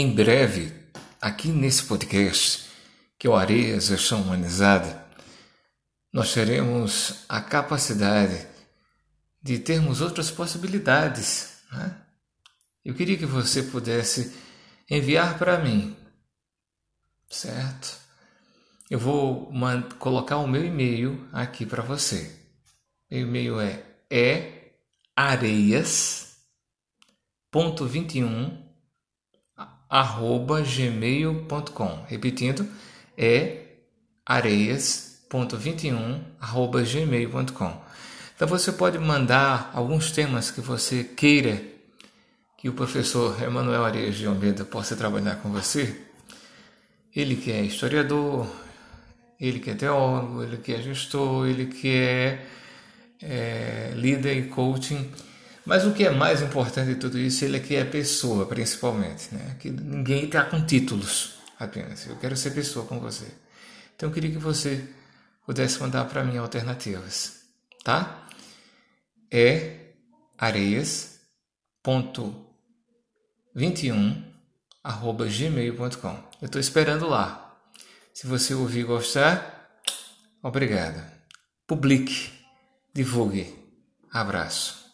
Em breve, aqui nesse podcast, que é o Areia Gestão Humanizada, nós teremos a capacidade de termos outras possibilidades. Né? Eu queria que você pudesse enviar para mim, certo? Eu vou colocar o meu e-mail aqui para você. Meu e-mail é é areias.21 arroba gmail.com. Repetindo, é areias.21 arroba gmail.com. Então você pode mandar alguns temas que você queira que o professor Emanuel Areias de Almeida possa trabalhar com você. Ele que é historiador, ele que é teólogo, ele que é gestor, ele que é, é líder e coaching mas o que é mais importante de tudo isso, ele é que é pessoa, principalmente. Né? Que ninguém está com títulos apenas. Eu quero ser pessoa com você. Então eu queria que você pudesse mandar para mim alternativas. Tá? É areias.21 arroba gmail.com. Eu estou esperando lá. Se você ouvir e gostar, obrigado. Publique, divulgue. Abraço.